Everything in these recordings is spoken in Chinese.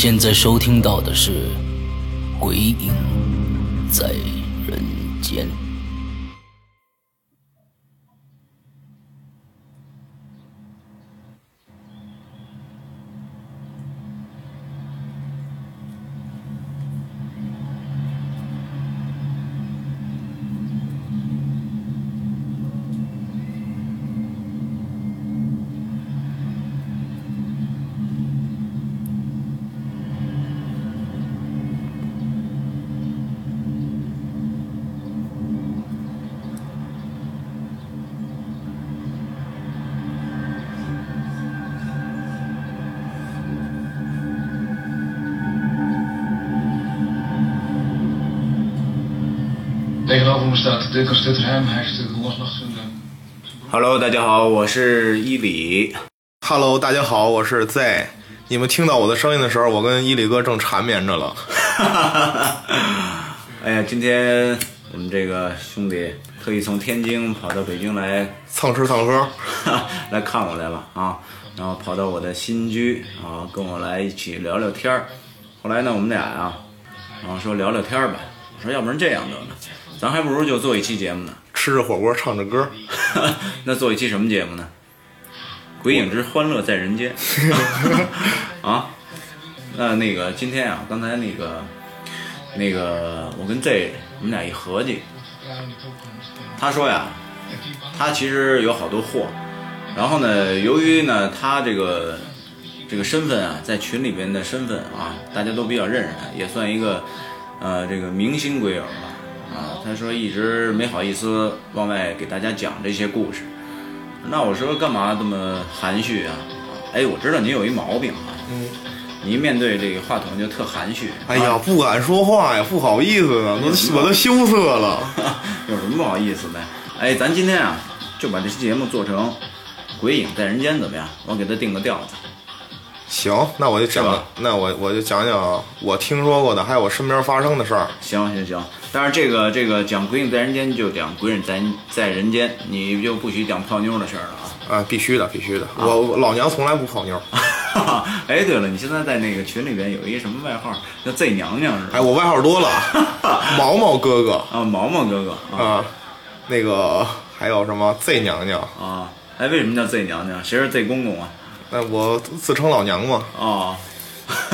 现在收听到的是《鬼影在人间》。Hello，大家好，我是伊里。Hello，大家好，我是 Z。你们听到我的声音的时候，我跟伊里哥正缠绵着了。哎呀，今天我们这个兄弟特意从天津跑到北京来蹭吃蹭喝，来看我来了啊，然后跑到我的新居啊，跟我来一起聊聊天儿。后来呢，我们俩啊，然后说聊聊天儿吧。我说要不然这样得了，咱还不如就做一期节目呢。吃着火锅唱着歌。那做一期什么节目呢？鬼影之欢乐在人间 啊！那那个今天啊，刚才那个那个我跟 Z 我们俩一合计，他说呀，他其实有好多货，然后呢，由于呢他这个这个身份啊，在群里边的身份啊，大家都比较认识他，也算一个呃这个明星鬼友吧。啊，他说一直没好意思往外给大家讲这些故事。那我说干嘛这么含蓄啊？哎，我知道你有一毛病啊，嗯，你一面对这个话筒就特含蓄。哎呀，啊，不敢说话呀，不好意思啊，都我都羞涩了。有什么不好意思的？哎，咱今天啊，就把这期节目做成《鬼影在人间》怎么样？我给他定个调子。行，那我就讲那我我就讲讲我听说过的，还有我身边发生的事儿。行行行，但是这个这个讲《鬼影在人间》就讲《鬼影在在人间》，你就不许讲泡妞的事儿了啊。啊，必须的，必须的。我我老娘从来不泡妞。哎，对了，你现在在那个群里边有一什么外号叫 Z 娘娘是吧？哎，我外号多了，毛毛哥哥啊，毛毛哥哥啊啊，那个还有什么 Z 娘娘？啊！哎，为什么叫 Z 娘娘？谁是 Z 公公啊？那我自称老娘嘛。哦，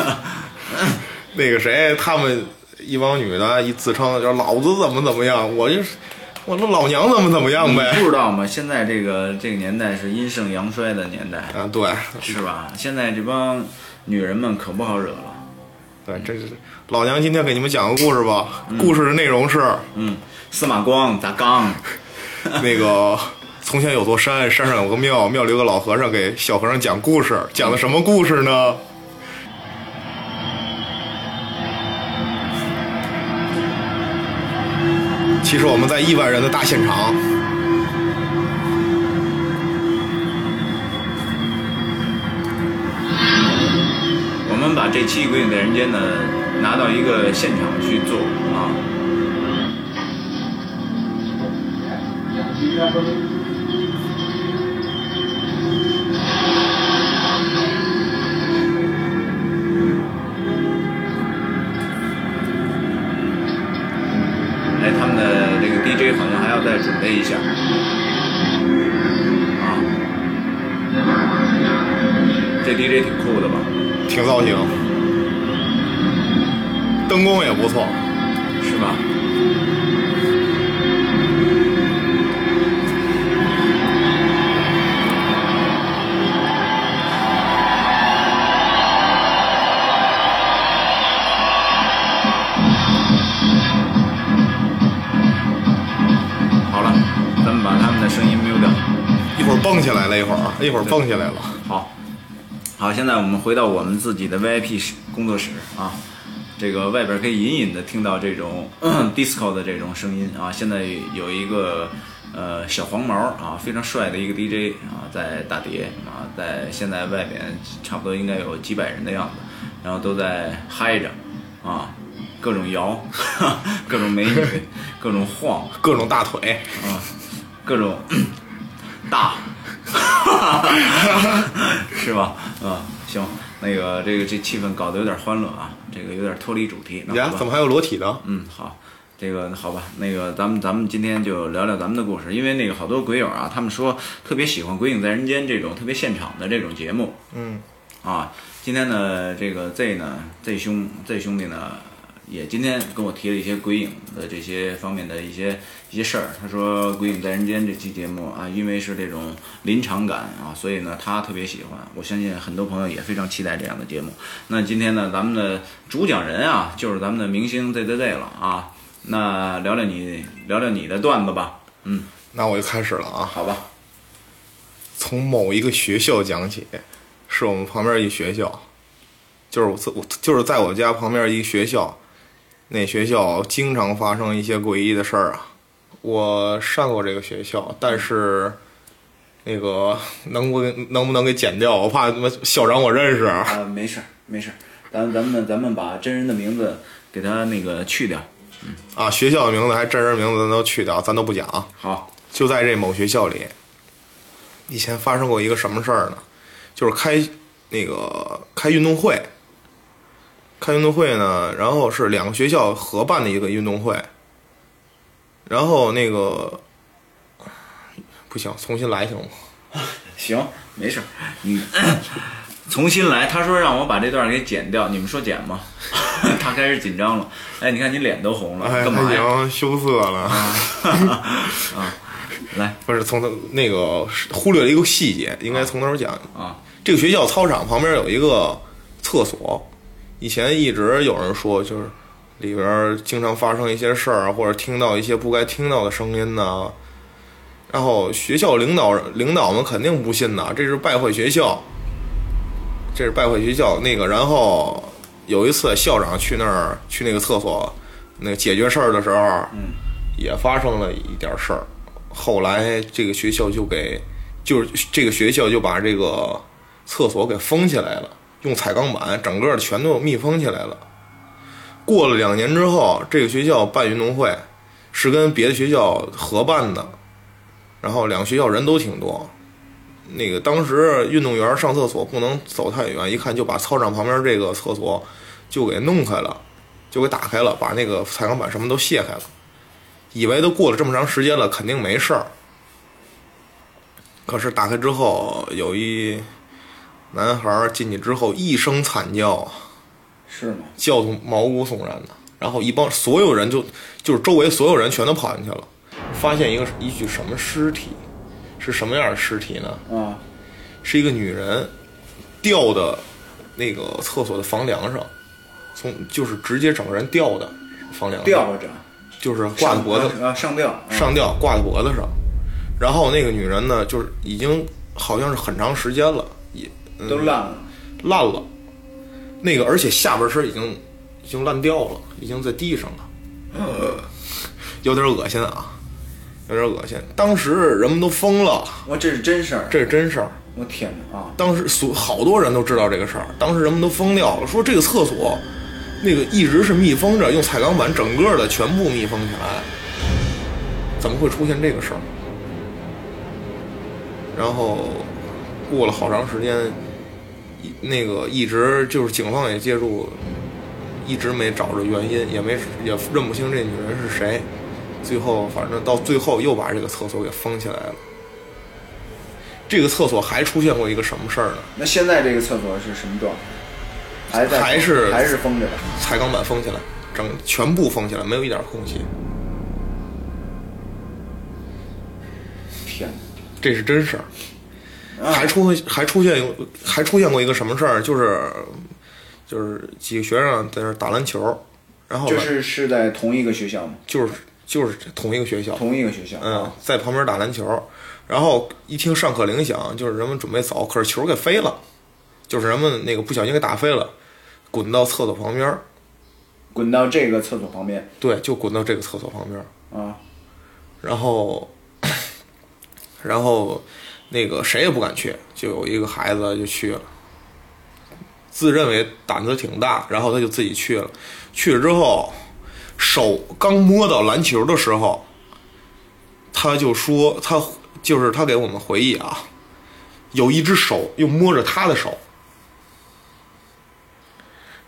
那个谁，他们一帮女的一自称就是老子怎么怎么样，我就是我这老娘怎么怎么样你呗。不知道吗？现在这个这个年代是阴盛阳衰的年代，啊，对是吧？现在这帮女人们可不好惹了。对，这是老娘今天给你们讲个故事吧。故事的内容是嗯，司马光砸缸，那个从前有座山，山上有个庙，庙里有个老和尚给小和尚讲故事，讲的什么故事呢？其实我们在亿万人的大现场，我们把这期《鬼影在人间》呢拿到一个现场去做啊。的这个 DJ 好像还要再准备一下啊。这 DJ 挺酷的吧？挺造型，灯光也不错。是吧？一会儿蹦起来了。好，好，现在我们回到我们自己的 VIP 室工作室啊，这个外边可以隐隐的听到这种 disco 的这种声音啊。现在有一个呃小黄毛啊，非常帅的一个 DJ 啊，在打碟啊，在现在外边差不多应该有几百人的样子，然后都在嗨着啊，各种摇，各种美女，各种晃，各种大腿，啊，各种 大，是吧？嗯，行，那个这个这气氛搞得有点欢乐啊，这个有点脱离主题。那，呀怎么还有裸体呢？嗯，好，这个好吧，那个咱们咱们今天就聊聊咱们的故事，因为那个好多鬼友啊，他们说特别喜欢《鬼影在人间》这种特别现场的这种节目。嗯，啊，今天呢，这个 Z 呢，Z 兄 Z 兄弟呢，也今天跟我提了一些鬼影的这些方面的一些一些事儿。他说《鬼影在人间》这期节目啊，因为是这种临场感啊，所以呢他特别喜欢。我相信很多朋友也非常期待这样的节目。那今天呢，咱们的主讲人啊，就是咱们的明星 Z Z Z 了啊。那聊聊你聊聊你的段子吧。嗯，那我就开始了啊。好吧。从某一个学校讲起，是我们旁边一学校，就是我就是在我家旁边一个学校，那学校经常发生一些诡异的事儿啊。我上过这个学校，但是那个能不能不能给剪掉？我怕他妈校长我认识。啊，没事儿没事儿，咱咱们咱们把真人的名字给他那个去掉。啊，学校的名字还真人名字咱都去掉，咱都不讲。好，就在这某学校里，以前发生过一个什么事儿呢？就是开那个开运动会，开运动会呢，然后是两个学校合办的一个运动会，然后那个不行，重新来行吗？行，没事儿，你重新来。他说让我把这段给剪掉，你们说剪吗？他开始紧张了。哎，你看你脸都红了，哎，干嘛羞涩了。啊，来不是从头那个忽略了一个细节，应该从头讲。啊，这个学校操场旁边有一个厕所，以前一直有人说，就是里边经常发生一些事儿，或者听到一些不该听到的声音呢。然后学校领导领导们肯定不信呐，这是败坏学校，这是败坏学校。那个，然后有一次校长去那儿去那个厕所，那个解决事儿的时候，嗯，也发生了一点事儿。后来这个学校就给，就是这个学校就把这个厕所给封起来了，用彩钢板整个全都密封起来了。过了两年之后，这个学校办运动会，是跟别的学校合办的，然后两个学校人都挺多。那个当时运动员上厕所不能走太远，一看就把操场旁边这个厕所就给弄开了，就给打开了，把那个彩钢板什么都卸开了。以为都过了这么长时间了，肯定没事儿。可是打开之后，有一男孩进去之后一声惨叫，是吗？叫得毛骨悚然的。然后一帮所有人就就是周围所有人全都跑进去了，发现一个一具什么尸体，是什么样的尸体呢？啊，是一个女人吊的那个厕所的房梁上，从就是直接整个人吊的房梁上，吊着，就是挂在脖子啊，上吊，啊上吊挂在脖子上，然后那个女人呢，就是已经好像是很长时间了，也、嗯都烂了。烂了，那个而且下半身已经已经烂掉了，已经在地上了，呃，有点恶心啊，有点恶心。当时人们都疯了，我这是真事儿，这是真事儿。我天哪啊！当时所好多人都知道这个事儿，当时人们都疯掉了，说这个厕所那个一直是密封着，用彩钢板整个的全部密封起来，怎么会出现这个事儿？然后过了好长时间，一那个一直就是警方也介入，一直没找着原因，也没也认不清这女人是谁，最后反正到最后又把这个厕所给封起来了。这个厕所还出现过一个什么事儿呢？那现在这个厕所是什么状态？还在还是还是封着的？彩钢板封起来，整全部封起来，没有一点空隙。天这是真事儿。还出还出现还出现过一个什么事儿？就是就是几个学生在那儿打篮球，然后就是是在同一个学校吗？就是就是同一个学校，同一个学校。嗯，在旁边打篮球，然后一听上课铃响，就是人们准备走，可是球给飞了，就是人们那个不小心给打飞了，滚到厕所旁边儿，滚到这个厕所旁边对，就滚到这个厕所旁边儿。啊，然后，然后那个谁也不敢去，就有一个孩子就去了，自认为胆子挺大，然后他就自己去了。去了之后，手刚摸到篮球的时候，他就说他就是他给我们回忆啊，有一只手又摸着他的手，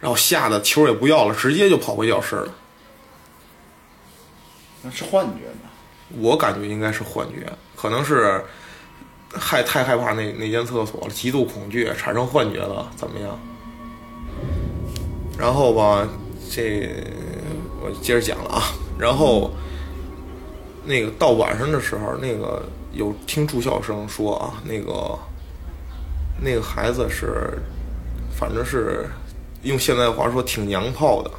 然后吓得球也不要了，直接就跑回教室了。那是幻觉吧？我感觉应该是幻觉，可能是害太害怕那那间厕所了，极度恐惧，产生幻觉了，怎么样？然后吧，这我接着讲了啊。然后那个到晚上的时候，那个有听住校生说啊，那个那个孩子是，反正是用现在话说挺娘炮的，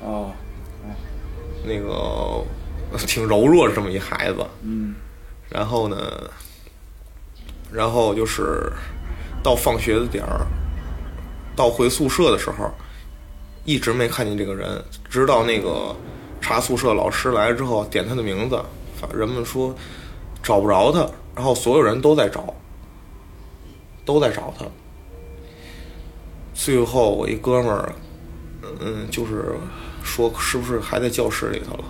哦，那个挺柔弱的这么一孩子。嗯，然后呢，然后就是到放学的点儿，到回宿舍的时候，一直没看见这个人，直到那个查宿舍老师来了之后点他的名字，人们说找不着他，然后所有人都在找，都在找他。最后我一哥们儿，嗯，就是说是不是还在教室里头了？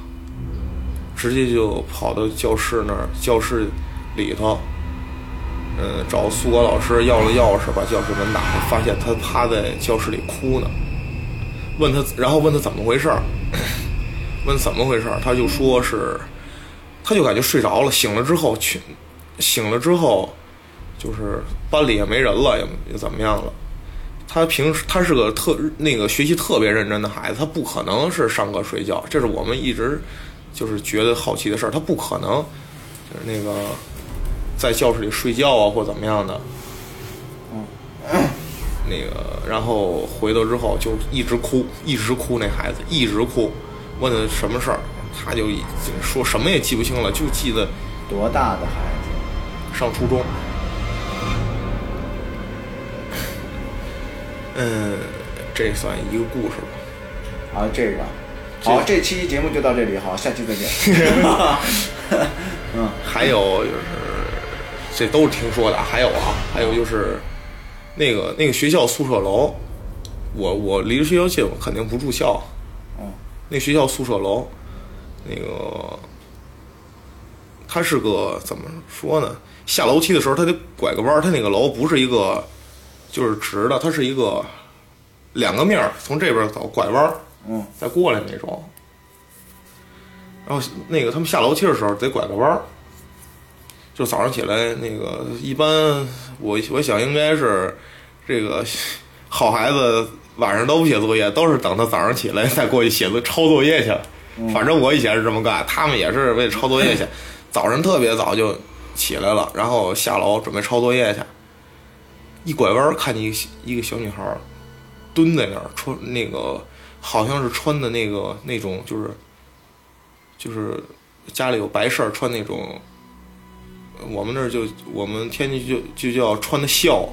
直接就跑到教室那儿，教室里头，嗯，找宿管老师要了钥匙，把教室门打开，发现他趴在教室里哭呢。问他，然后问他怎么回事儿，问怎么回事儿，他就说是，他就感觉睡着了，醒了之后去，醒了之后，就是班里也没人了，也也怎么样了。他平时他是个特那个学习特别认真的孩子，他不可能是上课睡觉，这是我们一直就是觉得好奇的事儿，他不可能就是那个在教室里睡觉啊或怎么样的。嗯那个，然后回头之后就一直哭，一直哭，那孩子一直哭，问他什么事儿，他就已经说什么也记不清了，就记得多大的孩子？上初中。嗯，这算一个故事吧。啊，这个，好，这期节目就到这里，好，下期再见。嗯还有就是，这都是听说的。还有啊，还有就是，那个那个学校宿舍楼，我我离学校近，我肯定不住校。嗯，那学校宿舍楼，那个，它是个怎么说呢？下楼梯的时候，它得拐个弯儿。它那个楼不是一个就是直的，它是一个两个面儿，从这边走拐弯儿，嗯，再过来那种。然后那个他们下楼梯的时候得拐个弯儿，就早上起来那个一般我我想应该是这个好孩子晚上都不写作业，都是等他早上起来再过去写作抄作业去。反正我以前是这么干，他们也是为了抄作业去，早上特别早就起来了，然后下楼准备抄作业去。一拐弯儿看见一个一个小女孩儿蹲在那儿，穿那个好像是穿的那个那种就是就是家里有白事儿穿那种，我们那儿就我们天津就就叫穿的校，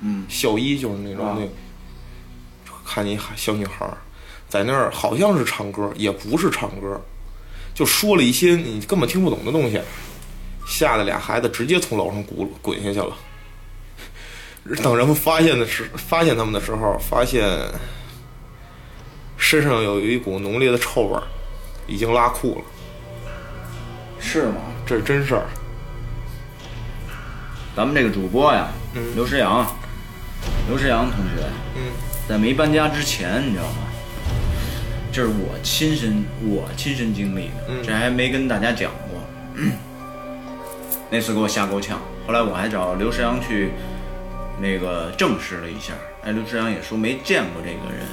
嗯，校衣就是那种、啊那，看见一小女孩儿在那儿好像是唱歌，也不是唱歌，就说了一些你根本听不懂的东西，吓得俩孩子直接从楼上滚滚下去了。等人们发现的时发现他们的时候，发现身上有一股浓烈的臭味儿，已经拉裤了。是吗？这是真事儿。咱们这个主播呀，刘诗阳，刘诗阳同学，嗯，在没搬家之前，你知道吗？这是我亲身我亲身经历的，嗯这还没跟大家讲过。那次给我吓够呛，后来我还找刘诗阳去那个证实了一下，哎，刘诗阳也说没见过这个人。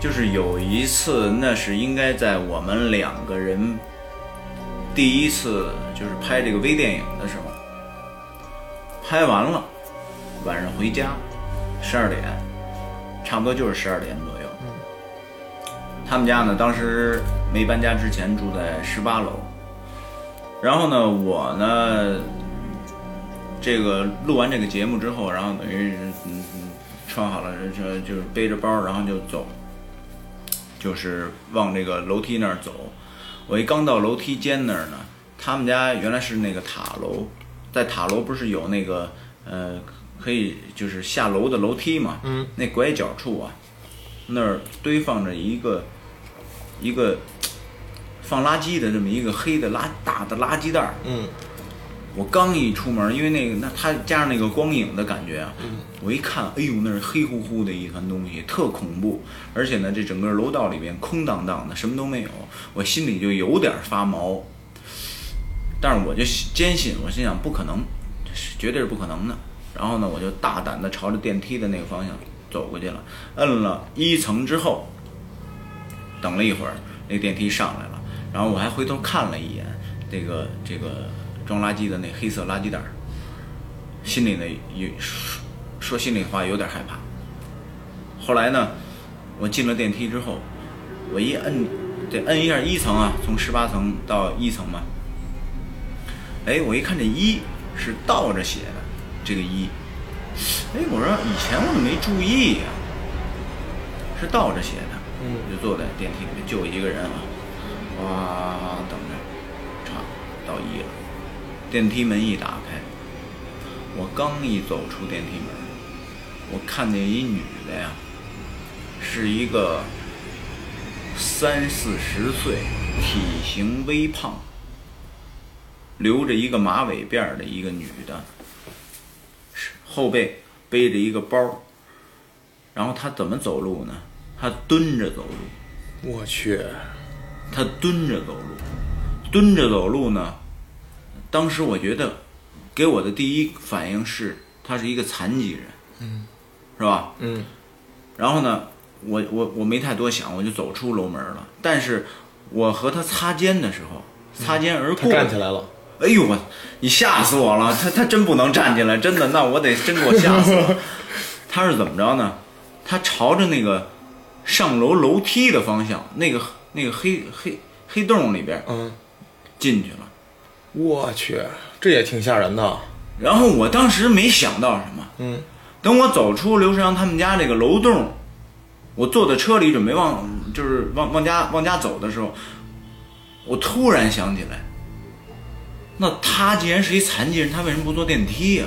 就是有一次，那是应该在我们两个人第一次就是拍这个微电影的时候，拍完了，晚上回家，十二点，差不多就是十二点左右。他们家呢，当时没搬家之前住在十八楼，然后呢，我呢这个录完这个节目之后，然后等于嗯嗯穿好了这就是背着包，然后就走，就是往这个楼梯那儿走。我一刚到楼梯间那儿呢，他们家原来是那个塔楼，在塔楼不是有那个呃可以就是下楼的楼梯嘛？嗯，那拐角处啊，那儿堆放着一个一个放垃圾的这么一个黑的垃大的垃圾袋儿。嗯我刚一出门，因为那个那它加上那个光影的感觉啊，我一看，哎呦，那是黑乎乎的一团东西，特恐怖。而且呢，这整个楼道里边空荡荡的，什么都没有，我心里就有点发毛。但是我就坚信，我心想不可能，绝对是不可能的。然后呢，我就大胆的朝着电梯的那个方向走过去了，摁了一层之后，等了一会儿，那电梯上来了，然后我还回头看了一眼这个这个装垃圾的那黑色垃圾袋儿，心里呢有说说心里话有点害怕。后来呢，我进了电梯之后，我一摁，得摁一下一层啊，从十八层到一层嘛。哎，我一看这一是倒着写的，这个一，哎，我说以前我怎么没注意呀、是倒着写的。嗯。我就坐在电梯里面，就我一个人啊，哇，等着，差到一了，电梯门一打开，我刚一走出电梯门，我看见一女的呀，是一个三四十岁，体型微胖，留着一个马尾辫儿的一个女的，是后背背着一个包，然后她怎么走路呢？她蹲着走路。我去，她蹲着走路，蹲着走路呢。当时我觉得，给我的第一反应是她是一个残疾人，嗯，是吧？嗯然后呢，我我我没太多想，我就走出楼门了。但是我和她擦肩的时候，擦肩而他过，站起来了，哎呦我，你吓死我了！他他真不能站起来，真的，那我得真给我吓死了。他是怎么着呢？他朝着那个上楼楼梯的方向，那个那个黑黑黑洞里边嗯，进去了。我去，这也挺吓人的，然后我当时没想到什么，嗯等我走出刘世阳他们家这个楼洞，我坐在车里准备往就是往往家往家走的时候，我突然想起来，那他既然是一残疾人，他为什么不坐电梯呀、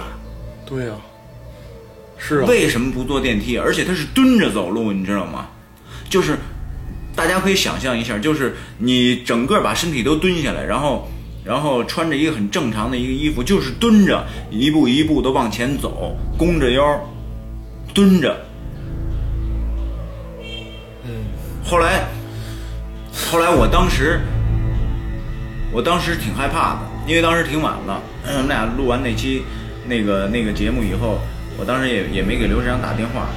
对呀、是啊，为什么不坐电梯？而且他是蹲着走路，你知道吗？就是大家可以想象一下，就是你整个把身体都蹲下来，然后然后穿着一个很正常的一个衣服，就是蹲着，一步一步的往前走，弓着腰，蹲着。嗯，后来后来我当时我当时挺害怕的，因为当时挺晚了，我们俩录完那期那个那个节目以后，我当时也也没给刘世阳打电话。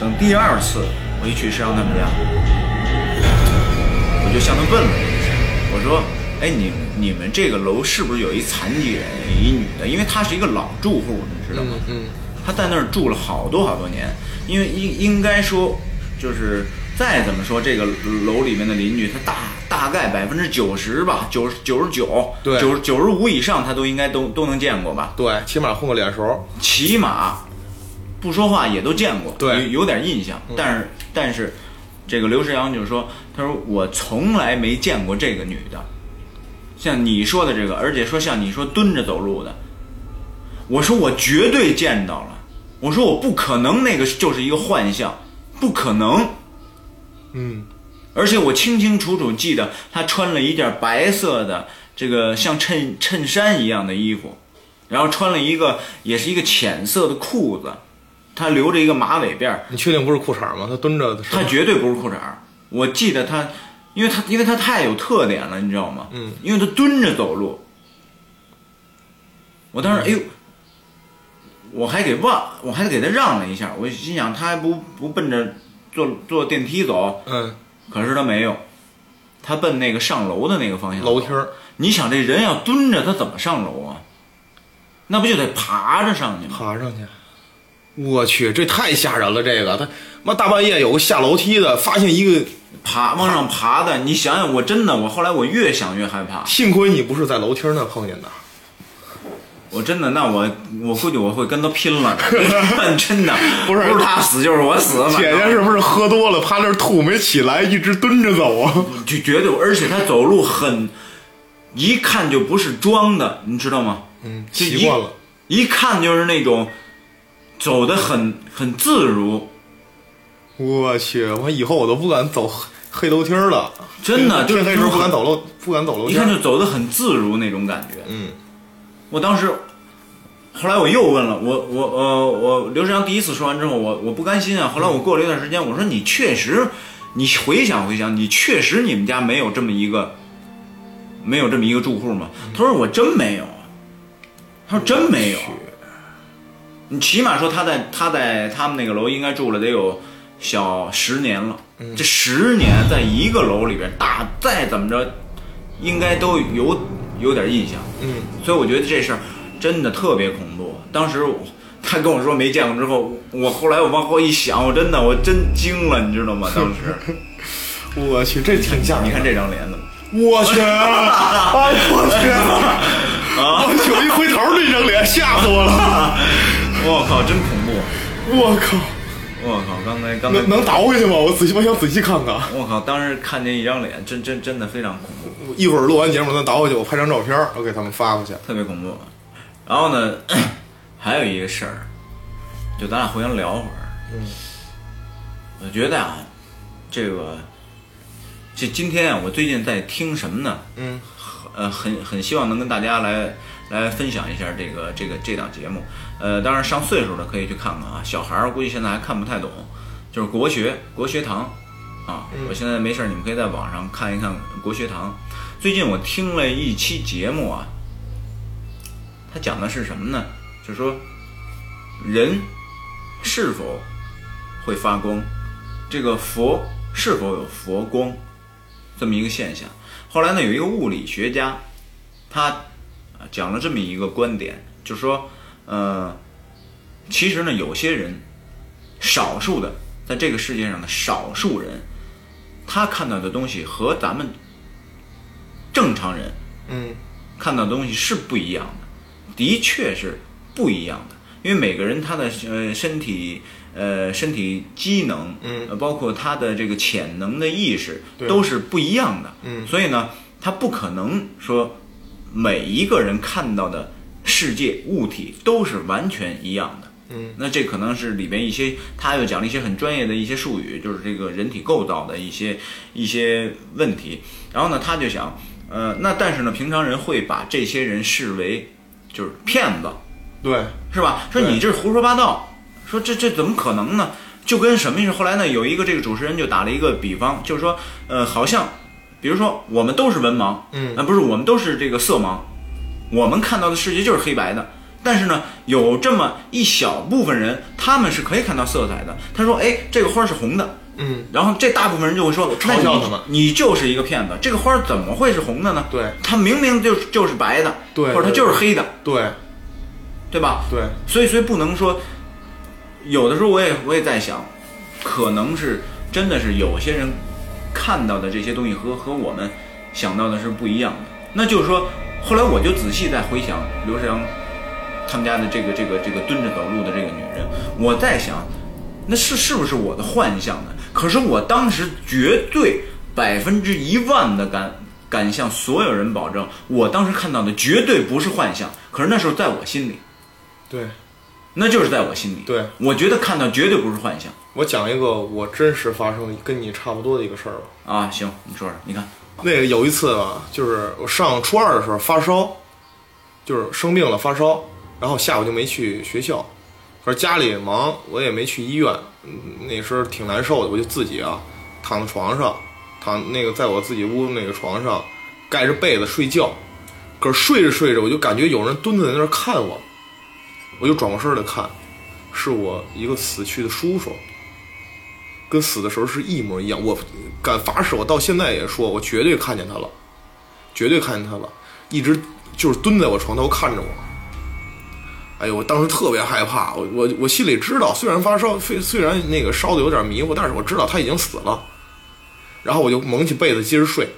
等第二次我一去世阳他们家，我就向他问了一下，我说：“哎，你你们这个楼是不是有一残疾人，一女的？因为她是一个老住户，你知道吗？嗯她在那儿住了好多好多年，因为应应该说，就是再怎么说，这个楼里面的邻居，他大大概百分之九十吧，九十九十九，对。九九十五以上，他都应该都都能见过吧？对，起码混个脸熟，起码不说话也都见过，对。有有点印象。但是但是，这个刘世阳就说，他说我从来没见过这个女的，像你说的这个，而且说像你说蹲着走路的，我说我绝对见到了，我说我不可能那个就是一个幻象，不可能。嗯而且我清清楚楚记得他穿了一件白色的这个像衬衬衫一样的衣服，然后穿了一个也是一个浅色的裤子，他留着一个马尾辫儿，你确定不是裤衩吗？他蹲着的时候他绝对不是裤衩。我记得他，因为他因为他太有特点了，你知道吗？嗯，因为他蹲着走路。我当时哎呦，我还给忘，我还给他让了一下，我心想他还不不奔着坐坐电梯走，嗯，可是他没有，他奔那个上楼的那个方向楼梯儿你想这人要蹲着，他怎么上楼啊？那不就得爬着上去吗？爬上去。我去，这太吓人了！这个他妈大半夜有个下楼梯的，发现一个，爬往上爬的，你想想，我真的，我后来我越想越害怕。幸亏你不是在楼梯儿那碰见的。我真的，那我我估计我会跟他拼了，真的不是不是他死就是我死，反姐姐是不是喝多了，趴那儿吐没起来，一直蹲着走啊？就绝对，而且他走路很，一看就不是装的，你知道吗？嗯，习惯了。一看就是那种走的很很自如，我去，我以后我都不敢走黑黑楼梯儿了。真的就是天黑时候不敢走楼，不敢走楼梯。一看就走的很自如那种感觉。嗯，我当时，后来我又问了我我呃我刘志阳第一次说完之后，我我不甘心啊。后来我过了一段时间，我说你确实，你回想回想，你确实你们家没有这么一个，没有这么一个住户吗？他说我真没有，他说真没有。你起码说他在他在他们那个楼应该住了得有小十年了，这十年在一个楼里边，大再怎么着，应该都有有点印象。嗯，所以我觉得这事儿真的特别恐怖。当时我他跟我说没见过之后，我后来我往后一想，我真的我真惊了，你知道吗？当时我去，这挺吓人。你看这张脸怎么？我去，哎我去，啊我去，我一回头那张脸吓死我了。我靠，真恐怖！我靠，我靠，刚才刚才能能倒回去吗？我仔细，我想仔细看看。我靠，当时看见一张脸，真真真的非常恐怖。一会儿录完节目咱倒回去，我拍张照片，我给他们发过去。特别恐怖。然后呢，还有一个事儿，就咱俩互相聊会儿。嗯，我觉得啊，这个，这今天啊，我最近在听什么呢？嗯，呃，很很希望能跟大家来来分享一下这个这个这档节目。呃，当然上岁数的可以去看看啊，小孩儿估计现在还看不太懂，就是国学国学堂啊。我现在没事儿，你们可以在网上看一看国学堂。最近我听了一期节目啊，他讲的是什么呢？就是说人是否会发光，这个佛是否有佛光这么一个现象。后来呢，有一个物理学家，他啊讲了这么一个观点，就是说，呃，其实呢，有些人，少数的在这个世界上的少数人，他看到的东西和咱们正常人嗯看到的东西是不一样的，的确是不一样的，因为每个人他的呃身体呃身体机能，嗯呃，包括他的这个潜能的意识都是不一样的，嗯。所以呢，他不可能说每一个人看到的世界物体都是完全一样的。嗯，那这可能是里边一些，他又讲了一些很专业的一些术语，就是这个人体构造的一些一些问题。然后呢，他就想，呃，那但是呢，平常人会把这些人视为就是骗子，对，是吧？说你这是胡说八道，说这这怎么可能呢？就跟什么意思？后来呢，有一个这个主持人就打了一个比方，就是说，呃，好像，比如说我们都是文盲，嗯呃，不是我们都是这个色盲，我们看到的世界就是黑白的。但是呢，有这么一小部分人，他们是可以看到色彩的。他说：“哎，这个花是红的。”嗯，然后这大部分人就会说：“那你嘲笑他们你就是一个骗子，这个花怎么会是红的呢？对它明明就就是白的，对或者它就是黑的，对对吧？对，所以，所以不能说，有的时候我也我也在想，可能是真的是有些人看到的这些东西和和我们想到的是不一样的。那就是说，后来我就仔细在回想刘世阳他们家的这个这个这个蹲着走路的这个女人，我在想，那是是不是我的幻象呢？可是我当时绝对百分之一万的敢敢向所有人保证，我当时看到的绝对不是幻象。可是那时候在我心里。对，那就是在我心里。对，我觉得看到绝对不是幻象我讲一个我真实发生跟你差不多的一个事儿吧。啊！行，你说说，你看，那个有一次吧，就是我上初二的时候发烧，就是生病了发烧，然后下午就没去学校，可是家里忙，我也没去医院。嗯，那时候挺难受的，我就自己啊躺在床上，躺那个在我自己屋那个床上盖着被子睡觉。可是睡着睡着，我就感觉有人蹲在那儿看我，我就转过身来看，是我一个死去的叔叔。跟死的时候是一模一样。我敢发誓，我到现在也说，我绝对看见他了，绝对看见他了，一直就是蹲在我床头看着我。哎呦，我当时特别害怕，我我我心里知道，虽然发烧，虽虽然那个烧的有点迷糊，但是我知道他已经死了。然后我就蒙起被子接着睡。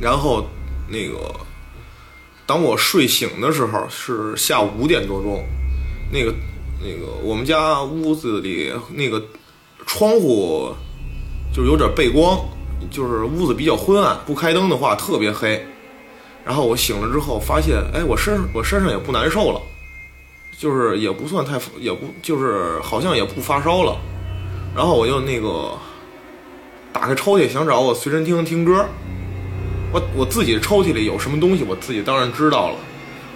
然后那个当我睡醒的时候是下午五点多钟，那个那个我们家屋子里那个窗户就有点背光，就是屋子比较昏暗，不开灯的话特别黑。然后我醒了之后发现，哎，我身我身上也不难受了，就是也不算太也不就是好像也不发烧了。然后我就那个打开抽屉想找我随身听听歌，我我自己的抽屉里有什么东西，我自己当然知道了。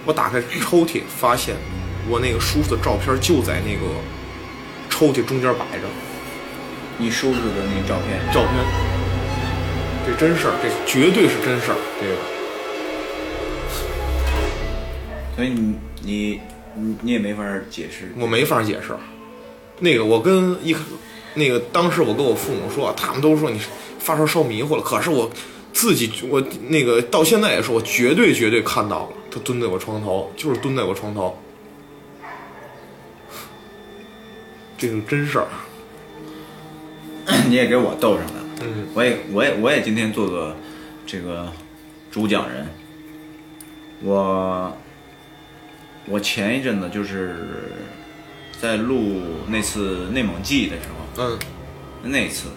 我打开抽屉，发现我那个叔叔的照片就在那个抽屉中间摆着，你叔叔的那个照片，照片。这真事儿，这绝对是真事儿。这个所以你你你你也没法解释。我没法解释。那个我跟一那个当时我跟我父母说，他们都说你发烧烧迷糊了，可是我自己我那个到现在也是，我绝对绝对看到了，他蹲在我床头，就是蹲在我床头。这是真事儿。你也给我逗上来了。嗯，我也我也我也今天做个这个主讲人。我我前一阵子就是在录那次内蒙记的时候，嗯那次，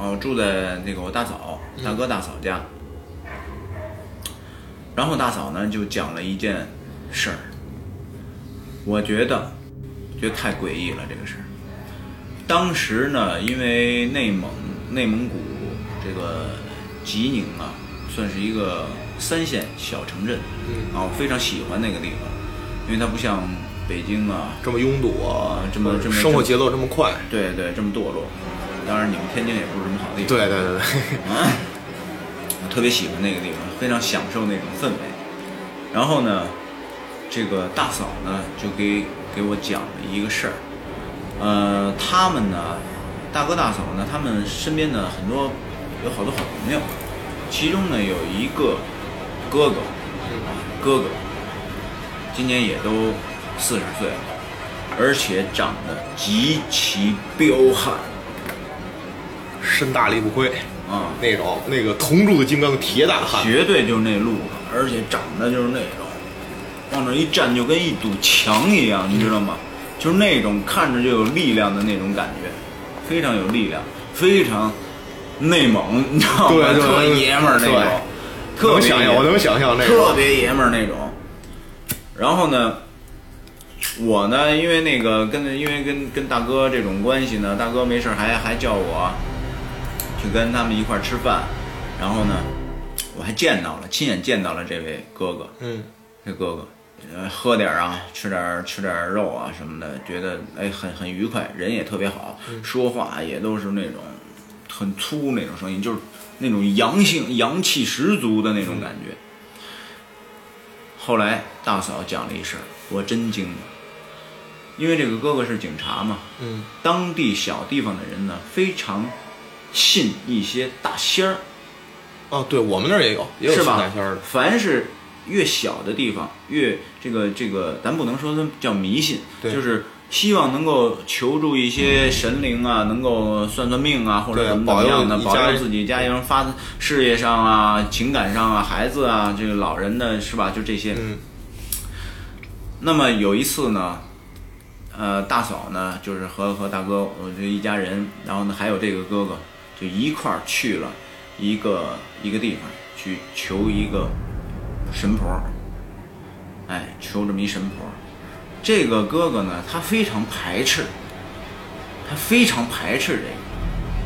然后住在那个我大嫂大哥大嫂家，然后大嫂呢就讲了一件事儿，我觉得觉得太诡异了这个事儿。当时呢，因为内蒙内蒙古这个吉宁啊，算是一个三线小城镇，嗯啊，我非常喜欢那个地方，因为它不像北京啊，这么拥堵啊，这么这么生活节奏这么快。对对，这么堕落。当然，你们天津也不是什么好地方。对对对对，啊，我特别喜欢那个地方，非常享受那种氛围。然后呢，这个大嫂呢就给给我讲了一个事儿，呃，他们呢，大哥大嫂呢，他们身边呢很多有好多好朋友，其中呢有一个哥哥，啊，哥哥，今年也都四十岁了，而且长得极其彪悍身大力不亏啊。那种那个铜铸的金刚铁打汉。绝对就是那路子，而且长得就是那种，往那一站就跟一堵墙一样，你知道吗？就是那种看着就有力量的那种感觉，非常有力量，非常内蒙，你知道吗？对对特对爷们儿那种，特别能想象，我能想象那特个。别爷们儿那种。然后呢，我呢，因为那个跟因为跟跟大哥这种关系呢，大哥没事儿还还叫我去跟他们一块儿吃饭，然后呢，我还见到了，亲眼见到了这位哥哥，嗯，这哥哥，呃，喝点儿啊，吃点儿吃点儿肉啊什么的，觉得哎很很愉快，人也特别好，说话也都是那种很粗那种声音，就是那种阳性阳气十足的那种感觉。后来大嫂讲了一事儿，我真惊了，因为这个哥哥是警察嘛，嗯，当地小地方的人呢非常信一些大仙儿，哦，对我们那儿也有，也有信大仙儿的。凡是越小的地方，越这个这个，咱不能说它叫迷信，就是希望能够求助一些神灵啊，能够算算命啊，或者对怎么怎么样的，保佑自己家人发事业上啊、情感上啊、孩子啊，这个老人的是吧？就这些。嗯那么有一次呢，呃，大嫂呢，就是和和大哥，我这一家人，然后呢，还有这个哥哥，就一块儿去了一个一个地方去求一个神婆儿，哎，求这么一神婆儿。这个哥哥呢，他非常排斥，他非常排斥这个，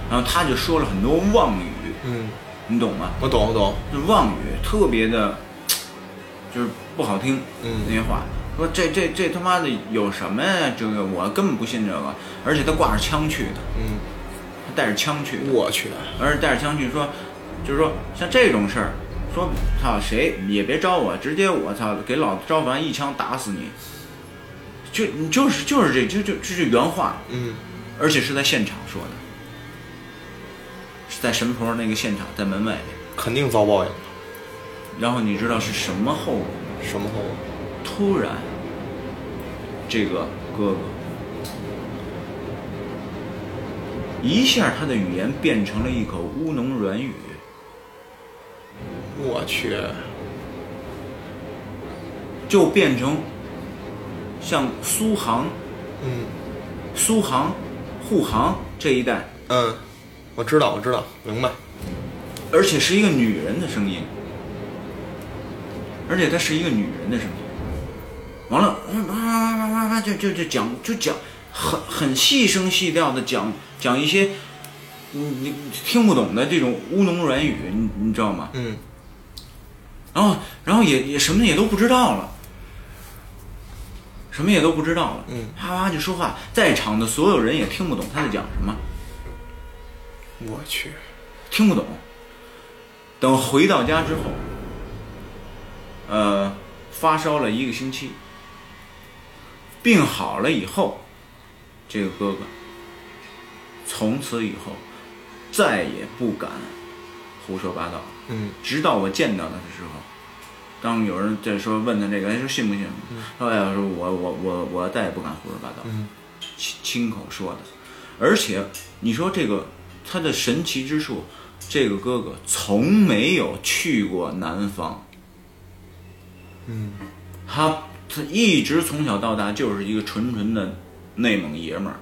然后他就说了很多妄语，嗯，你懂吗？我懂我懂。就妄语特别的，就是不好听，嗯那些话说这这这他妈的有什么呀？这个我根本不信这个，而且他挂着枪去的，嗯，他带着枪去，我去，而且带着枪去说，就是说像这种事儿，说操谁也别招我，直接我操给老子招完一枪打死你，就你就是就是这就就这是原话，嗯，而且是在现场说的，是在神婆那个现场，在门外面。肯定遭报应。然后你知道是什么后果吗？什么后果？突然，这个哥哥一下，他的语言变成了一口乌农软语，我去，就变成像苏杭、嗯。苏杭、沪杭这一带，嗯，我知道我知道，明白。而且是一个女人的声音，而且她是一个女人的声音。完了，嗯哇哇哇哇哇，就就就讲就讲很很细声细调的讲讲一些你你听不懂的这种乌龙软语，你你知道吗？嗯然后然后也也什么也都不知道了，什么也都不知道了，嗯啪啪就说话，在场的所有人也听不懂他在讲什么。我去，听不懂。等回到家之后，呃，发烧了一个星期，病好了以后，这个哥哥。从此以后再也不敢胡说八道。嗯。直到我见到他的时候，当有人在说问他这个，哎，说信不信？他说哎呀，说我我我我再也不敢胡说八道。嗯。亲亲口说的，而且你说这个他的神奇之处，这个哥哥从没有去过南方，嗯。他他一直从小到大就是一个纯纯的内蒙爷们儿，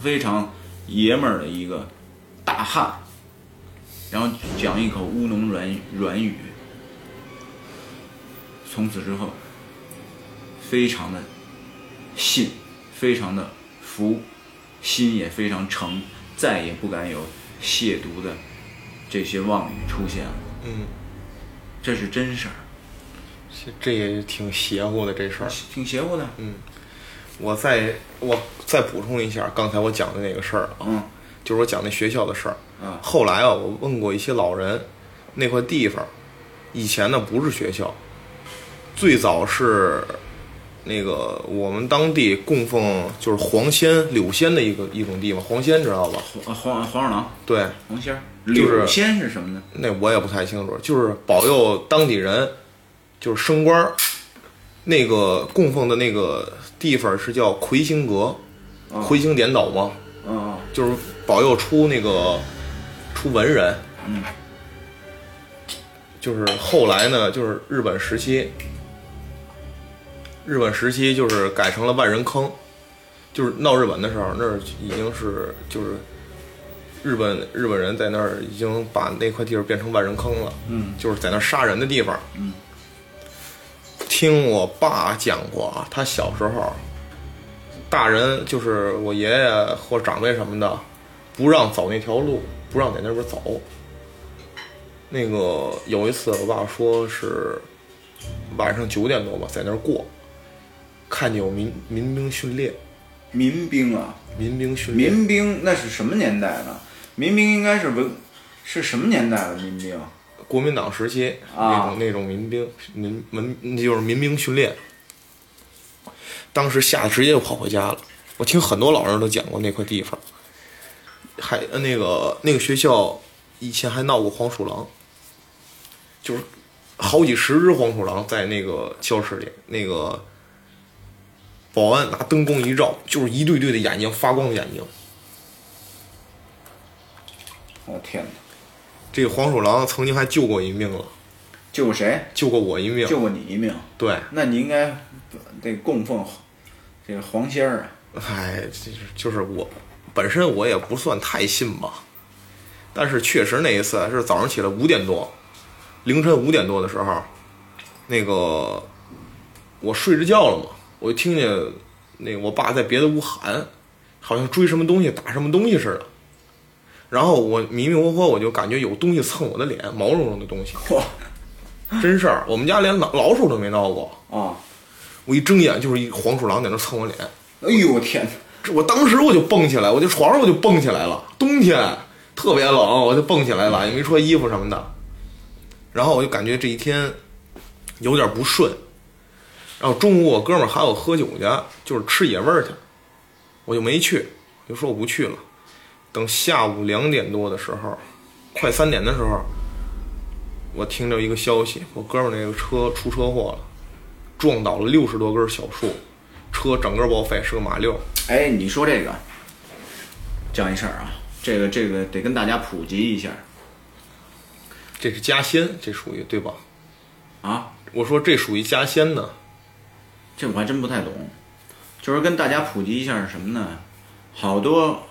非常爷们儿的一个大汉，然后讲一口乌龙软软语，从此之后，非常的信，非常的服，心也非常诚，再也不敢有亵渎的这些妄语出现了，嗯，这是真事儿，这这也挺邪乎的这事儿。挺邪乎的。我再我再补充一下刚才我讲的那个事儿啊，嗯就是我讲那学校的事儿。嗯后来啊，我问过一些老人，那块地方以前呢不是学校，最早是那个我们当地供奉就是黄仙、柳仙的一个一种地方。黄仙知道吧？黄黄黄鼠狼、对，黄仙柳仙是什么呢？那我也不太清楚，就是保佑当地人就是升官儿。那个供奉的那个地方是叫魁星阁，啊魁星点斗嘛，嗯就是保佑出那个出文人。嗯就是后来呢，就是日本时期，日本时期就是改成了万人坑，就是闹日本的时候，那儿已经是就是日本日本人在那儿已经把那块地儿变成万人坑了，嗯就是在那儿杀人的地方。嗯，听我爸讲过啊，他小时候，大人就是我爷爷或长辈什么的，不让走那条路，不让在那边走。那个有一次，我爸说是晚上九点多吧，在那儿过，看见有民民兵训练，民兵啊，民兵训练，民兵那是什么年代呢？民兵应该是文，是什么年代的？民兵国民党时期啊那种那种民兵民民就是民兵训练，当时吓得直接就跑回家了。我听很多老人都讲过那块地方，还呃那个那个学校以前还闹过黄鼠狼，就是好几十只黄鼠狼在那个教室里，那个保安拿灯光一照，就是一对对的眼睛发光的眼睛。我天哪！这个黄鼠狼曾经还救过一命了，救过谁？救过我一命。救过你一命。对，那你应该得供奉这个黄仙儿啊。哎，就是就是我本身我也不算太信吧，但是确实那一次是早上起来五点多，凌晨五点多的时候，那个我睡着觉了嘛，我就听见那个我爸在别的屋喊，好像追什么东西打什么东西似的，然后我迷迷糊糊我就感觉有东西蹭我的脸，毛茸茸的东西，嚯真事儿，我们家连老老鼠都没闹过，啊！我一睁眼就是一黄鼠狼在那蹭我脸。哎呦我天哪！这我当时我就蹦起来，我就床上我就蹦起来了。冬天特别冷，我就蹦起来了，也没穿衣服什么的。然后我就感觉这一天有点不顺。然后中午我哥们儿喊我喝酒去，就是吃野味儿去，我就没去，我就说我不去了。等下午两点多的时候，快三点的时候，我听着一个消息，我哥们那个车出车祸了，撞倒了六十多根小树，车整个报废，是个马六。哎，你说这个，讲一事儿啊，这个这个得跟大家普及一下这是加仙，这属于对吧？啊。我说这属于加仙呢。这我还真不太懂，就是跟大家普及一下是什么呢？好多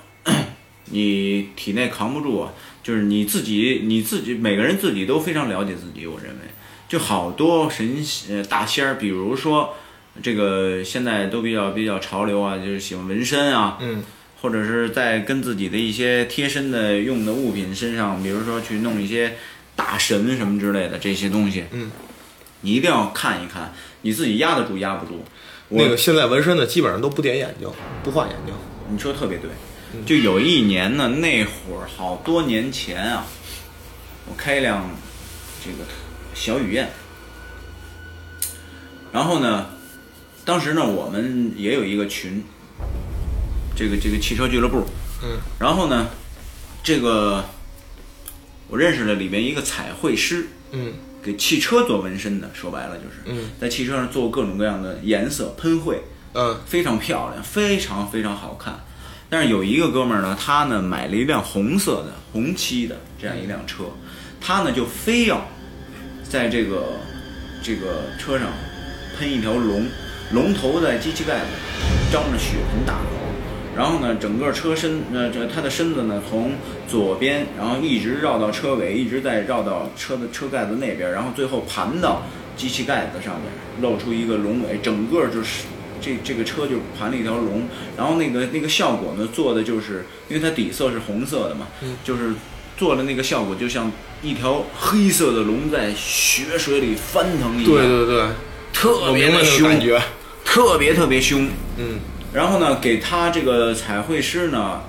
你体内扛不住啊，就是你自己你自己每个人自己都非常了解自己，我认为。就好多神呃大仙儿，比如说这个现在都比较比较潮流啊，就是喜欢纹身啊，嗯，或者是在跟自己的一些贴身的用的物品身上，比如说去弄一些大神什么之类的这些东西，嗯，你一定要看一看，你自己压得住压不住。我那个现在纹身的基本上都不点眼睛，不画眼睛。你说得特别对，就有一年呢，那会儿好多年前啊，我开一辆这个小雨燕，然后呢，当时呢我们也有一个群，这个这个汽车俱乐部，嗯，然后呢，这个我认识了里边一个彩绘师，嗯。给汽车做纹身的，说白了就是，嗯。在汽车上做各种各样的颜色喷绘，嗯。非常漂亮，非常非常好看。但是有一个哥们儿呢，他呢买了一辆红色的红漆的这样一辆车，他呢就非要在这个这个车上喷一条龙，龙头在机器盖子张着血盆大口，然后呢整个车身呃这他的身子呢从左边，然后一直绕到车尾，一直在绕到车的车盖子那边，然后最后盘到机器盖子上面，露出一个龙尾，整个就是这这个车就盘了一条龙，然后那个那个效果呢做的就是，因为它底色是红色的嘛，就是做的那个效果就像一条黑色的龙在血水里翻腾一样，对对对，特别的凶，感觉。特别特别凶。嗯然后呢，给他这个彩绘师呢，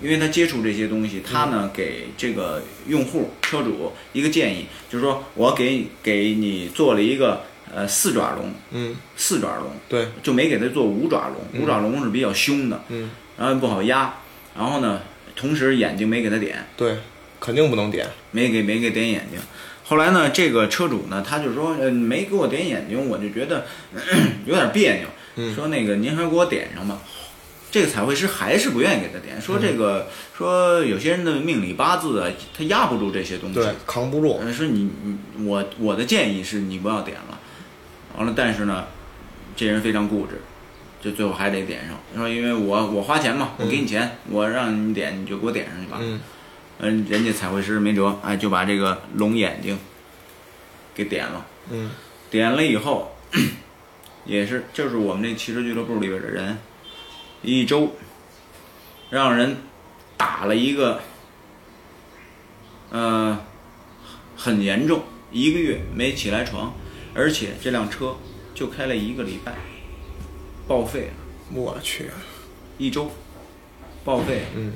因为他接触这些东西，他呢给这个用户车主一个建议，就是说我给给你做了一个呃四爪龙，嗯，四爪龙，对，就没给他做五爪龙，五爪龙是比较凶的，嗯然后不好压，然后呢，同时眼睛没给他点，对，肯定不能点。没给没给点眼睛。后来呢，这个车主呢，他就说，呃，没给我点眼睛，我就觉得 有点别扭，嗯说那个您还是给我点上吧。这个彩绘师还是不愿意给他点，说这个、说有些人的命理八字啊，他压不住这些东西。对，扛不住。呃，说你你我我的建议是你不要点了，完了，但是呢，这人非常固执，就最后还得点上。说因为我我花钱嘛，我给你钱，我让你点你就给我点上去吧。嗯嗯，人家彩绘师没辙，哎，就把这个龙眼睛给点了。嗯点了以后，也是就是我们这骑车俱乐部里边的人，一周让人打了一个，呃，很严重，一个月没起来床，而且这辆车就开了一个礼拜，报废了，我去。一周报废。嗯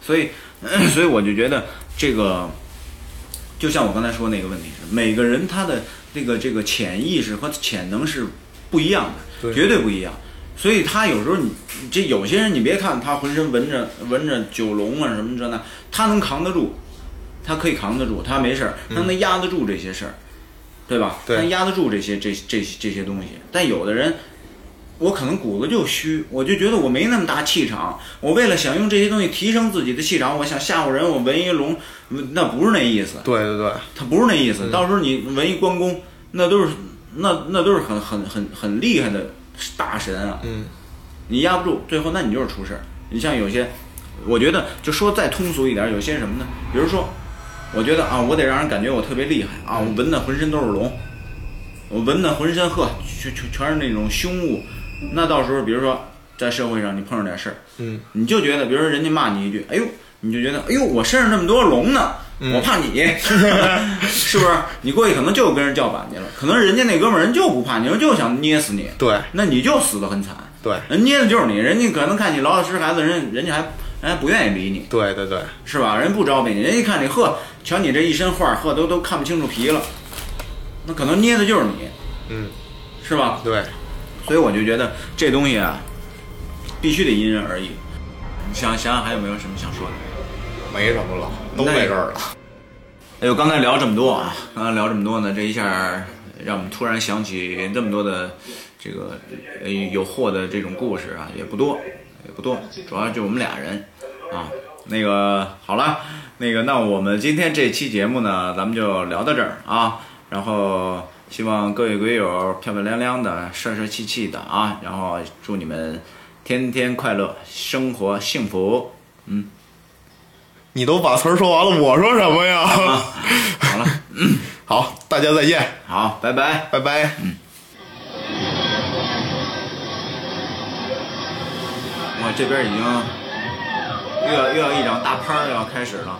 所以，所以我就觉得这个，就像我刚才说那个问题是，每个人他的这个这个潜意识和潜能是不一样的，对绝对不一样。所以他有时候你这有些人，你别看他浑身纹着纹着九龙啊什么这那，他能扛得住，他可以扛得住，他没事儿，他能压得住这些事儿，对吧？对他压得住这些这这这些东西。但有的人，我可能骨子就虚，我就觉得我没那么大气场。我为了想用这些东西提升自己的气场，我想吓唬人，我纹一龙，那不是那意思，对对对，他不是那意思。到时候你纹一关公，那都是那那都是很很很很厉害的大神啊，嗯你压不住，最后那你就是出事儿。你像有些，我觉得就说再通俗一点，有些什么呢？比如说，我觉得啊，我得让人感觉我特别厉害啊，我纹的浑身都是龙，我纹的浑身呵，全全全是那种凶物。那到时候，比如说在社会上你碰上点事儿，嗯你就觉得，比如说人家骂你一句，哎呦，你就觉得，哎呦，我身上这么多龙呢，我怕你，是不是？你过去可能就跟人叫板去了，可能人家那哥们儿人就不怕你，人就想捏死你，对那你就死得很惨。对人捏的就是你，人家可能看你老老实实孩子，人人家还人家不愿意理你，对对对，是吧？人不招待你，人一看你呵，瞧你这一身画儿，呵都都看不清楚皮了，那可能捏的就是你，嗯是吧？对，所以我就觉得这东西啊，必须得因人而异。你想想想还有没有什么想说的？没什么了，都没事儿了。哎呦，刚才聊这么多啊，刚才聊这么多呢，这一下让我们突然想起这么多的这个呃有货的这种故事啊，也不多，也不多，主要就我们俩人啊。那个好了，那个那我们今天这期节目呢，咱们就聊到这儿啊。然后希望各位鬼友漂漂亮亮的、帅帅气气的啊！然后祝你们天天快乐，生活幸福。嗯你都把词儿说完了，我说什么呀？好了，好，大家再见，好，拜拜。拜拜。这边已经又要又要一张大拍儿要开始了。